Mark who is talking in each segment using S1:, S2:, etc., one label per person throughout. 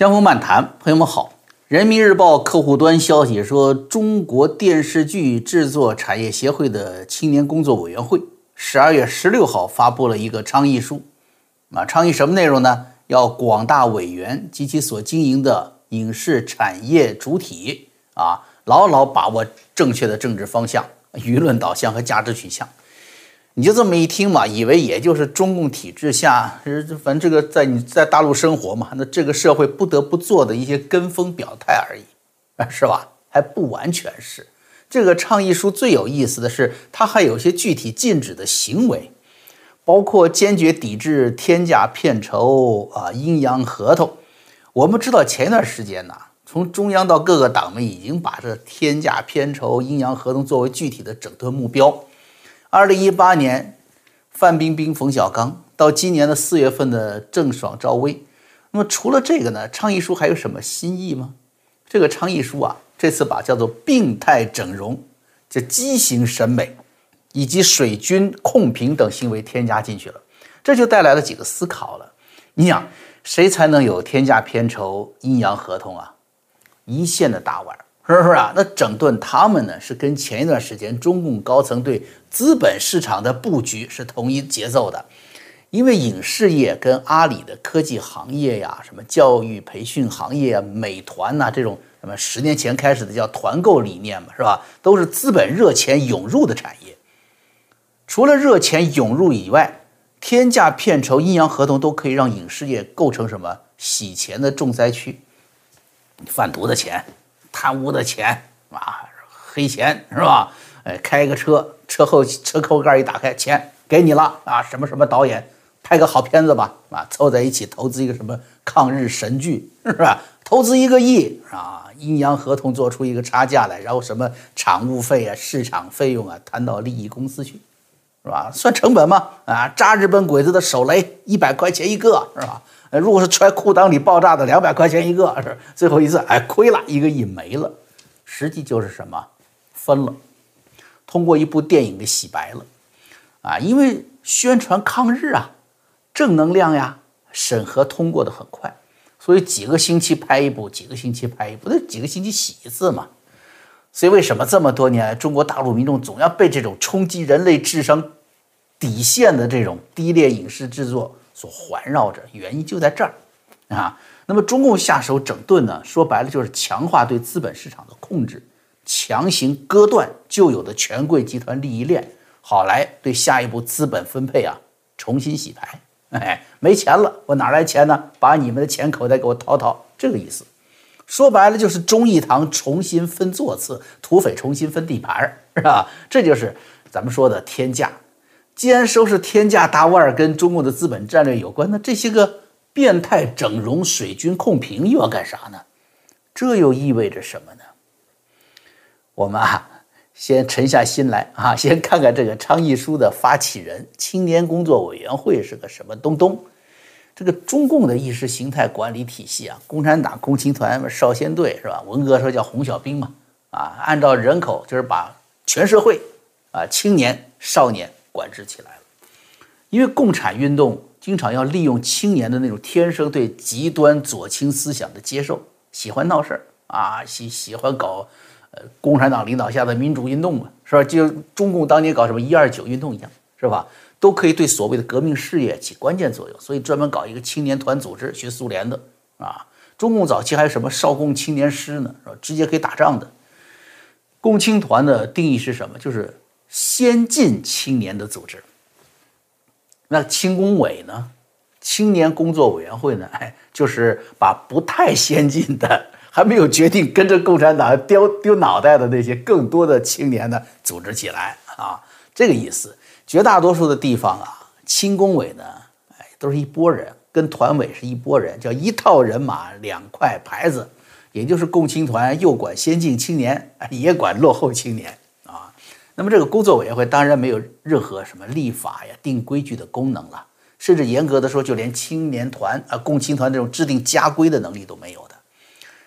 S1: 江湖漫谈，朋友们好。人民日报客户端消息说，中国电视剧制作产业协会的青年工作委员会十二月十六号发布了一个倡议书。啊，倡议什么内容呢？要广大委员及其所经营的影视产业主体啊，牢牢把握正确的政治方向、舆论导向和价值取向。你就这么一听嘛，以为也就是中共体制下，反正这个在你在大陆生活嘛，那这个社会不得不做的一些跟风表态而已，是吧？还不完全是。这个倡议书最有意思的是，它还有些具体禁止的行为，包括坚决抵制天价片酬啊、阴阳合同。我们知道前一段时间呢，从中央到各个党们已经把这天价片酬、阴阳合同作为具体的整顿目标。二零一八年，范冰冰、冯小刚到今年的四月份的郑爽、赵薇。那么除了这个呢，倡议书还有什么新意吗？这个倡议书啊，这次把叫做病态整容、这畸形审美以及水军控评等行为添加进去了，这就带来了几个思考了。你想，谁才能有天价片酬、阴阳合同啊？一线的大腕。是不是啊？那整顿他们呢？是跟前一段时间中共高层对资本市场的布局是同一节奏的。因为影视业跟阿里的科技行业呀、什么教育培训行业啊、美团呐这种什么十年前开始的叫团购理念嘛，是吧？都是资本热钱涌入的产业。除了热钱涌入以外，天价片酬、阴阳合同都可以让影视业构成什么洗钱的重灾区，贩毒的钱。贪污的钱啊，黑钱是吧？哎，开个车，车后车后盖一打开，钱给你了啊！什么什么导演拍个好片子吧，啊，凑在一起投资一个什么抗日神剧是吧？投资一个亿啊，阴阳合同做出一个差价来，然后什么场务费啊、市场费用啊，摊到利益公司去，是吧？算成本吗？啊，扎日本鬼子的手雷一百块钱一个，是吧？呃，如果是揣裤裆里爆炸的，两百块钱一个，是最后一次，哎，亏了一个亿没了，实际就是什么，分了，通过一部电影给洗白了，啊，因为宣传抗日啊，正能量呀，审核通过的很快，所以几个星期拍一部，几个星期拍一部，那几个星期洗一次嘛，所以为什么这么多年中国大陆民众总要被这种冲击人类智商底线的这种低劣影视制作？所环绕着，原因就在这儿啊。那么中共下手整顿呢，说白了就是强化对资本市场的控制，强行割断旧有的权贵集团利益链，好来对下一步资本分配啊重新洗牌。哎，没钱了，我哪来钱呢？把你们的钱口袋给我掏掏，这个意思。说白了就是忠义堂重新分座次，土匪重新分地盘是吧？这就是咱们说的天价。既然说是天价大腕儿跟中共的资本战略有关，那这些个变态整容、水军控评又要干啥呢？这又意味着什么呢？我们啊，先沉下心来啊，先看看这个倡议书的发起人——青年工作委员会是个什么东东。这个中共的意识形态管理体系啊，共产党共青团、少先队是吧？文革时候叫红小兵嘛，啊，按照人口就是把全社会啊，青年、少年。管制起来了，因为共产运动经常要利用青年的那种天生对极端左倾思想的接受，喜欢闹事儿啊，喜喜欢搞，呃，共产党领导下的民主运动嘛，是吧？就中共当年搞什么一二九运动一样，是吧？都可以对所谓的革命事业起关键作用，所以专门搞一个青年团组织，学苏联的啊。中共早期还有什么少共青年师呢，是吧？直接可以打仗的。共青团的定义是什么？就是。先进青年的组织，那青工委呢？青年工作委员会呢？哎，就是把不太先进的、还没有决定跟着共产党丢丢脑袋的那些更多的青年呢，组织起来啊，这个意思。绝大多数的地方啊，青工委呢，哎，都是一拨人，跟团委是一拨人，叫一套人马两块牌子，也就是共青团又管先进青年，也管落后青年。那么这个工作委员会当然没有任何什么立法呀、定规矩的功能了，甚至严格的说，就连青年团啊、共青团这种制定家规的能力都没有的。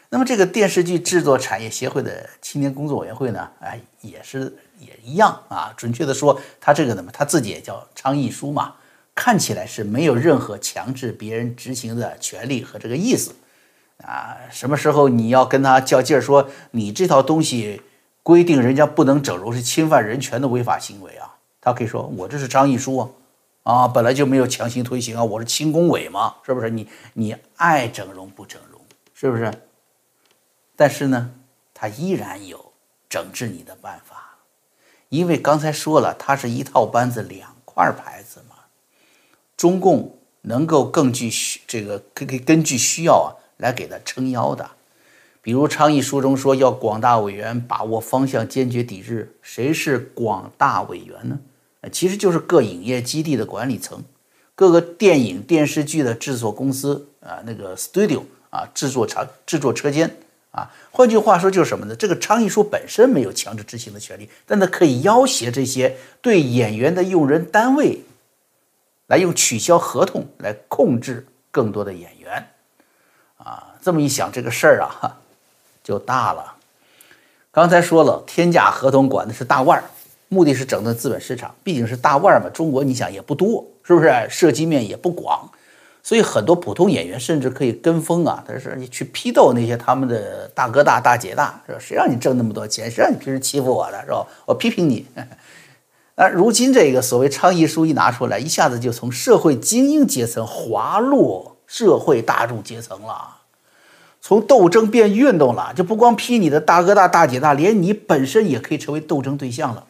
S1: 那么这个电视剧制作产业协会的青年工作委员会呢，哎，也是也一样啊。准确的说，他这个呢，他自己也叫倡议书嘛，看起来是没有任何强制别人执行的权利和这个意思啊，什么时候你要跟他较劲儿，说你这套东西规定人家不能整容是侵犯人权的违法行为啊，他可以说我这是倡议书啊，啊，本来就没有强行推行啊，我是轻工委嘛，是不是？你你爱整容不整容，是不是？但是呢，他依然有整治你的办法，因为刚才说了，它是一套班子两块牌子嘛，中共能够根据需这个根根根据需要啊来给他撑腰的，比如倡议书中说要广大委员把握方向，坚决抵制，谁是广大委员呢？其实就是各影业基地的管理层，各个电影电视剧的制作公司啊，那个 studio 啊，制作厂制作车间。啊，换句话说就是什么呢？这个倡议书本身没有强制执行的权利，但它可以要挟这些对演员的用人单位，来用取消合同来控制更多的演员。啊，这么一想，这个事儿啊，就大了。刚才说了，天价合同管的是大腕儿，目的是整顿资本市场，毕竟是大腕儿嘛。中国你想也不多，是不是？涉及面也不广。所以很多普通演员甚至可以跟风啊，他说你去批斗那些他们的大哥大大姐大，是吧？谁让你挣那么多钱？谁让你平时欺负我的，是吧？我批评你。那如今这个所谓倡议书一拿出来，一下子就从社会精英阶层滑落社会大众阶层了，从斗争变运动了，就不光批你的大哥大大姐大，连你本身也可以成为斗争对象了，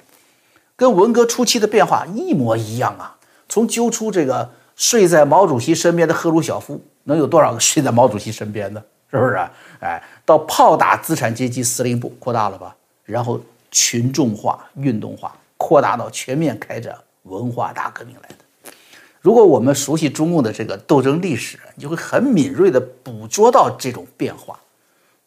S1: 跟文革初期的变化一模一样啊！从揪出这个。睡在毛主席身边的赫鲁晓夫，能有多少个睡在毛主席身边的？是不是？哎，到炮打资产阶级司令部，扩大了吧？然后群众化、运动化，扩大到全面开展文化大革命来的。如果我们熟悉中共的这个斗争历史，你就会很敏锐地捕捉到这种变化。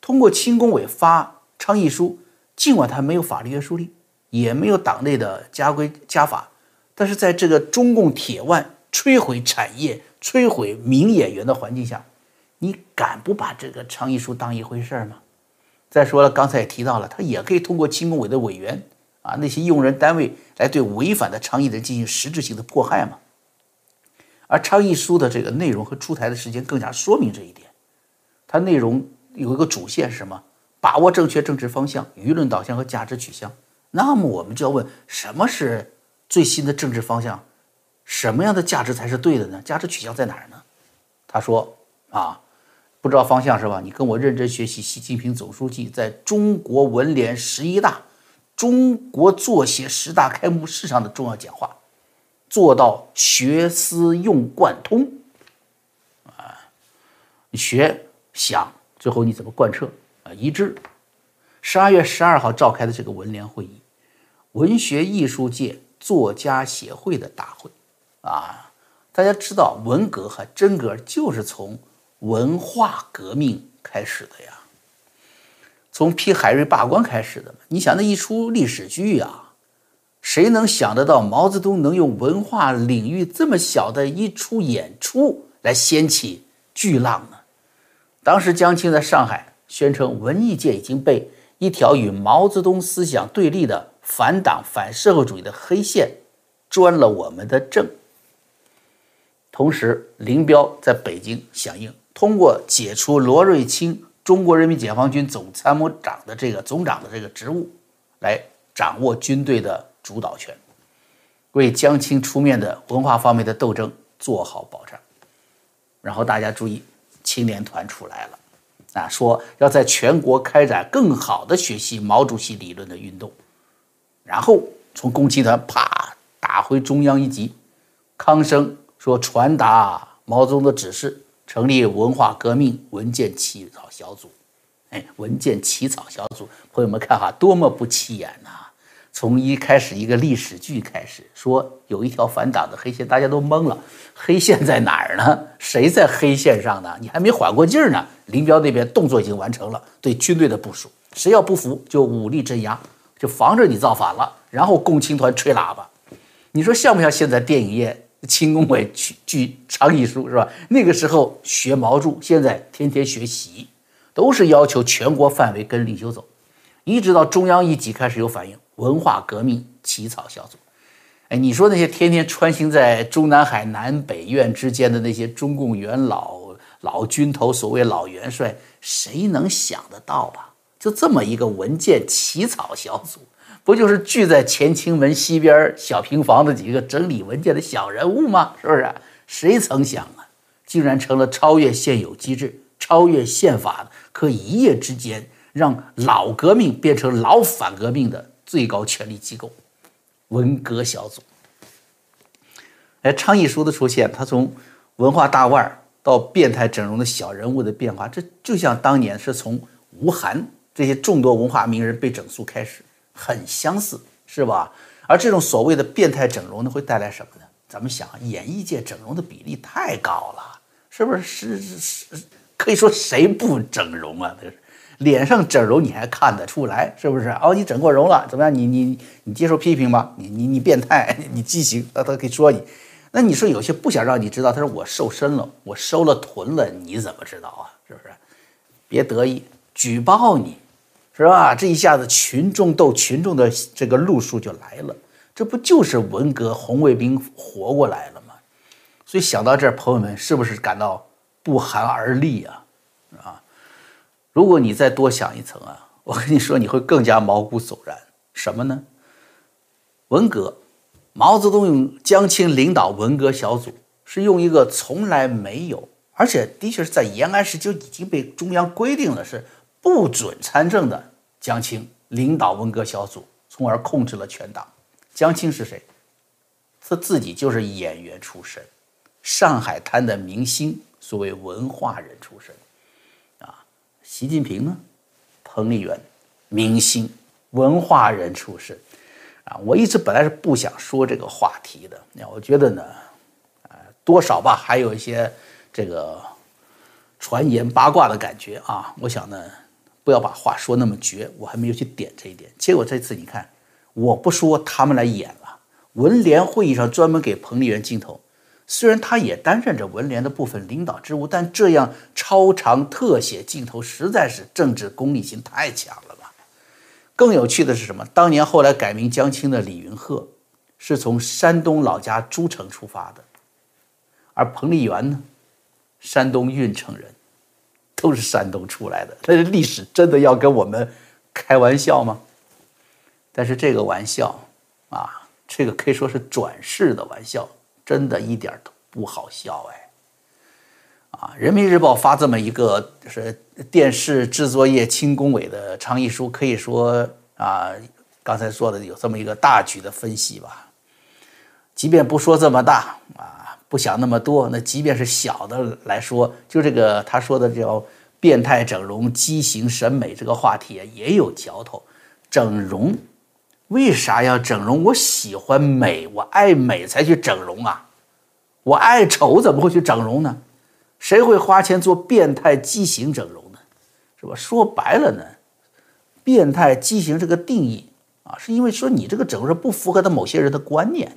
S1: 通过轻工委发倡议书，尽管它没有法律约束力，也没有党内的家规家法，但是在这个中共铁腕。摧毁产业、摧毁名演员的环境下，你敢不把这个倡议书当一回事儿吗？再说了，刚才也提到了，他也可以通过轻工委的委员啊，那些用人单位来对违反的倡议人进行实质性的迫害嘛。而倡议书的这个内容和出台的时间更加说明这一点。它内容有一个主线是什么？把握正确政治方向、舆论导向和价值取向。那么我们就要问：什么是最新的政治方向？什么样的价值才是对的呢？价值取向在哪儿呢？他说啊，不知道方向是吧？你跟我认真学习习近平总书记在中国文联十一大、中国作协十大开幕式上的重要讲话，做到学思用贯通啊，学想最后你怎么贯彻啊？一致。十二月十二号召开的这个文联会议，文学艺术界作家协会的大会。啊，大家知道文革和真革就是从文化革命开始的呀，从批海瑞罢官开始的嘛。你想那一出历史剧啊，谁能想得到毛泽东能用文化领域这么小的一出演出来掀起巨浪呢？当时江青在上海宣称，文艺界已经被一条与毛泽东思想对立的反党反社会主义的黑线钻了我们的正。同时，林彪在北京响应，通过解除罗瑞卿中国人民解放军总参谋长的这个总长的这个职务，来掌握军队的主导权，为江青出面的文化方面的斗争做好保障。然后大家注意，青年团出来了，啊，说要在全国开展更好的学习毛主席理论的运动。然后从共青团啪打回中央一级，康生。说传达毛泽东的指示，成立文化革命文件起草小组。哎，文件起草小组，朋友们看哈，多么不起眼呐！从一开始一个历史剧开始，说有一条反党的黑线，大家都懵了。黑线在哪儿呢？谁在黑线上呢？你还没缓过劲儿呢。林彪那边动作已经完成了，对军队的部署，谁要不服就武力镇压，就防着你造反了。然后共青团吹喇叭，你说像不像现在电影业？轻工委去举倡议书是吧？那个时候学毛著，现在天天学习，都是要求全国范围跟领袖走，一直到中央一级开始有反应。文化革命起草小组，哎，你说那些天天穿行在中南海南北院之间的那些中共元老、老军头，所谓老元帅，谁能想得到啊？就这么一个文件起草小组，不就是聚在乾清门西边小平房的几个整理文件的小人物吗？是不是？谁曾想啊，竟然成了超越现有机制、超越宪法的，可一夜之间让老革命变成老反革命的最高权力机构——文革小组。哎，倡议书的出现，他从文化大腕儿到变态整容的小人物的变化，这就像当年是从吴晗这些众多文化名人被整肃开始，很相似，是吧？而这种所谓的变态整容呢，会带来什么呢？咱们想，演艺界整容的比例太高了，是不是？是是是，可以说谁不整容啊？这是脸上整容你还看得出来，是不是？哦，你整过容了，怎么样？你你你接受批评吧？你你你变态，你畸形，他他可以说你。那你说有些不想让你知道，他说我瘦身了，我收了臀了，你怎么知道啊？是不是？别得意，举报你，是吧？这一下子群众斗群众的这个路数就来了。这不就是文革红卫兵活过来了吗？所以想到这儿，朋友们是不是感到不寒而栗啊？啊，如果你再多想一层啊，我跟你说，你会更加毛骨悚然。什么呢？文革，毛泽东用江青领导文革小组，是用一个从来没有，而且的确是在延安时就已经被中央规定了是不准参政的江青领导文革小组，从而控制了全党。江青是谁？他自己就是演员出身，上海滩的明星，所谓文化人出身，习近平呢，彭丽媛，明星，文化人出身，啊，我一直本来是不想说这个话题的，那我觉得呢，啊，多少吧，还有一些这个传言八卦的感觉啊，我想呢，不要把话说那么绝，我还没有去点这一点，结果这次你看。我不说他们来演了，文联会议上专门给彭丽媛镜头，虽然他也担任着文联的部分领导职务，但这样超长特写镜头实在是政治功利性太强了吧？更有趣的是什么？当年后来改名江青的李云鹤，是从山东老家诸城出发的，而彭丽媛呢，山东运城人，都是山东出来的，那历史真的要跟我们开玩笑吗？但是这个玩笑，啊，这个可以说是转世的玩笑，真的一点都不好笑哎！啊，《人民日报》发这么一个是电视制作业轻工委的倡议书，可以说啊，刚才说的有这么一个大局的分析吧。即便不说这么大啊，不想那么多，那即便是小的来说，就这个他说的叫变态整容、畸形审美这个话题也有嚼头，整容。为啥要整容？我喜欢美，我爱美才去整容啊！我爱丑怎么会去整容呢？谁会花钱做变态畸形整容呢？是吧？说白了呢，变态畸形这个定义啊，是因为说你这个整容是不符合他某些人的观念。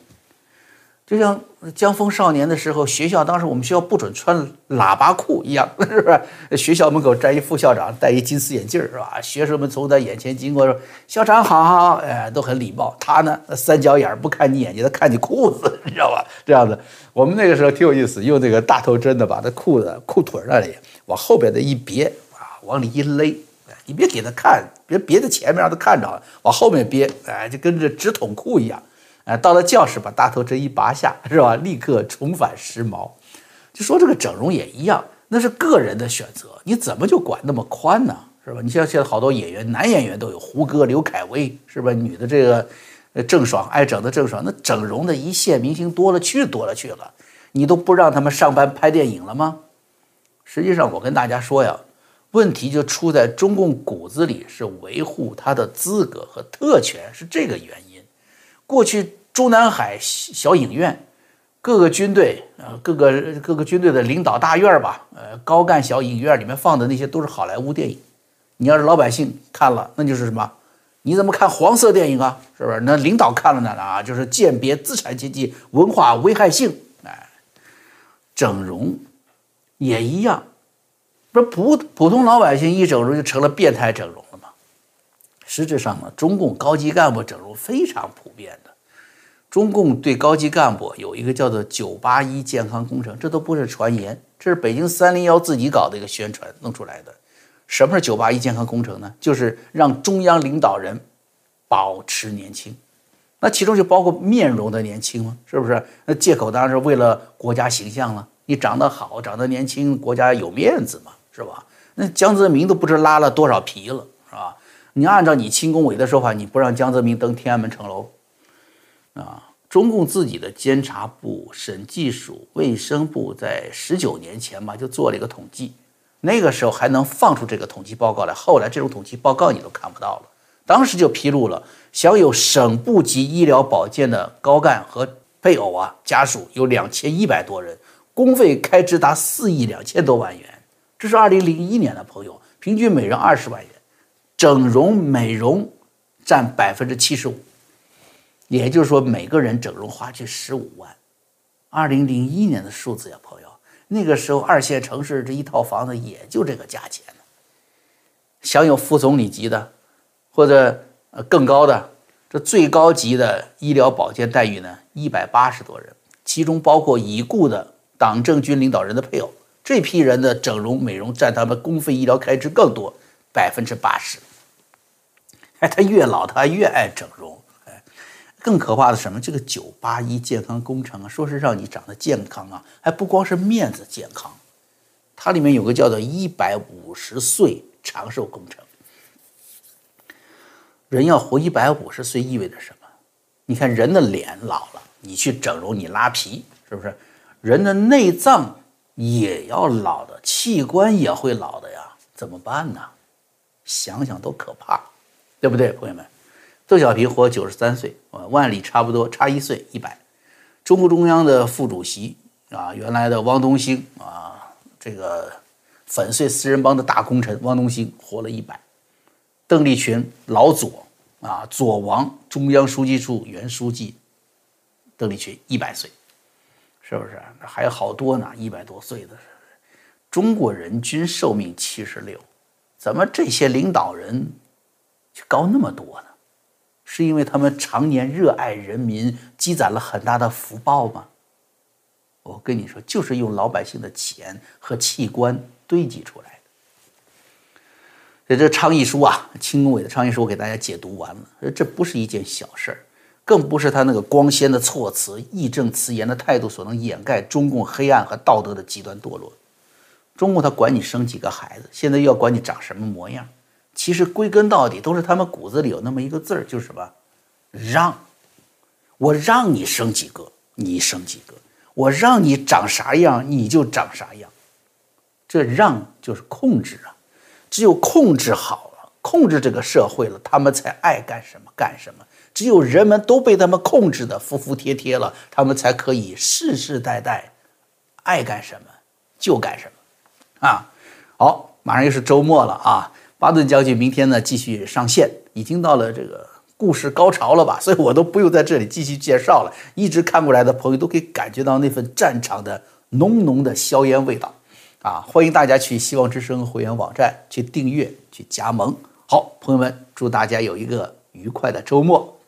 S1: 就像江峰少年的时候，学校当时我们学校不准穿喇叭裤一样，是不是？学校门口站一副校长，戴一金丝眼镜，是吧？学生们从他眼前经过，说：“校长好，哎，都很礼貌。”他呢，三角眼不看你眼睛，他看你裤子，你知道吧？这样子，我们那个时候挺有意思，用那个大头针的把他裤子裤腿那里往后边的一别啊，往里一勒，你别给他看，别别在前面让他看着，往后面别，哎，就跟这直筒裤一样。哎，到了教室把大头针一拔下，是吧？立刻重返时髦。就说这个整容也一样，那是个人的选择，你怎么就管那么宽呢？是吧？你像现在好多演员，男演员都有，胡歌、刘恺威，是吧？女的这个郑爽，爱整的郑爽，那整容的一线明星多了去多了去了，你都不让他们上班拍电影了吗？实际上，我跟大家说呀，问题就出在中共骨子里是维护他的资格和特权，是这个原因。过去。中南海小影院，各个军队呃，各个各个军队的领导大院吧，呃，高干小影院里面放的那些都是好莱坞电影。你要是老百姓看了，那就是什么？你怎么看黄色电影啊？是不是？那领导看了呢啊，就是鉴别资产阶级文化危害性。哎，整容也一样，不是普普通老百姓一整容就成了变态整容了吗？实质上呢，中共高级干部整容非常普遍的。中共对高级干部有一个叫做“九八一”健康工程，这都不是传言，这是北京三零幺自己搞的一个宣传弄出来的。什么是九八一健康工程呢？就是让中央领导人保持年轻，那其中就包括面容的年轻吗？是不是？那借口当然是为了国家形象了。你长得好，长得年轻，国家有面子嘛，是吧？那江泽民都不知拉了多少皮了，是吧？你按照你轻工委的说法，你不让江泽民登天安门城楼，啊？中共自己的监察部、审计署、卫生部在十九年前嘛就做了一个统计，那个时候还能放出这个统计报告来。后来这种统计报告你都看不到了。当时就披露了，享有省部级医疗保健的高干和配偶啊家属有两千一百多人，公费开支达四亿两千多万元。这是二零零一年的朋友，平均每人二十万元，整容美容占百分之七十五。也就是说，每个人整容花去十五万，二零零一年的数字呀，朋友，那个时候二线城市这一套房子也就这个价钱。享有副总理级的，或者更高的，这最高级的医疗保健待遇呢，一百八十多人，其中包括已故的党政军领导人的配偶，这批人的整容美容占他们公费医疗开支更多，百分之八十。哎，他越老，他越爱整容。更可怕的什么？这个九八一健康工程啊，说是让你长得健康啊，还不光是面子健康，它里面有个叫做一百五十岁长寿工程。人要活一百五十岁意味着什么？你看人的脸老了，你去整容，你拉皮，是不是？人的内脏也要老的，器官也会老的呀，怎么办呢？想想都可怕，对不对，朋友们？邓小平活九十三岁，啊，万里差不多差一岁，一百。中共中央的副主席啊，原来的汪东兴啊，这个粉碎四人帮的大功臣汪东兴活了一百。邓力群老左啊，左王中央书记处原书记，邓力群一百岁，是不是？还有好多呢，一百多岁的。中国人均寿命七十六，怎么这些领导人就高那么多呢？是因为他们常年热爱人民，积攒了很大的福报吗？我跟你说，就是用老百姓的钱和器官堆积出来的。所以这倡议书啊，轻工委的倡议书，我给大家解读完了。这不是一件小事儿，更不是他那个光鲜的措辞、义正辞严的态度所能掩盖中共黑暗和道德的极端堕落。中共他管你生几个孩子，现在又要管你长什么模样。其实归根到底都是他们骨子里有那么一个字儿，就是什么？让。我让你生几个，你生几个；我让你长啥样，你就长啥样。这让就是控制啊！只有控制好了，控制这个社会了，他们才爱干什么干什么。只有人们都被他们控制的服服帖帖了，他们才可以世世代代爱干什么就干什么。啊，好，马上又是周末了啊！巴顿将军明天呢继续上线，已经到了这个故事高潮了吧？所以我都不用在这里继续介绍了。一直看过来的朋友都可以感觉到那份战场的浓浓的硝烟味道，啊！欢迎大家去希望之声会员网站去订阅、去加盟。好，朋友们，祝大家有一个愉快的周末。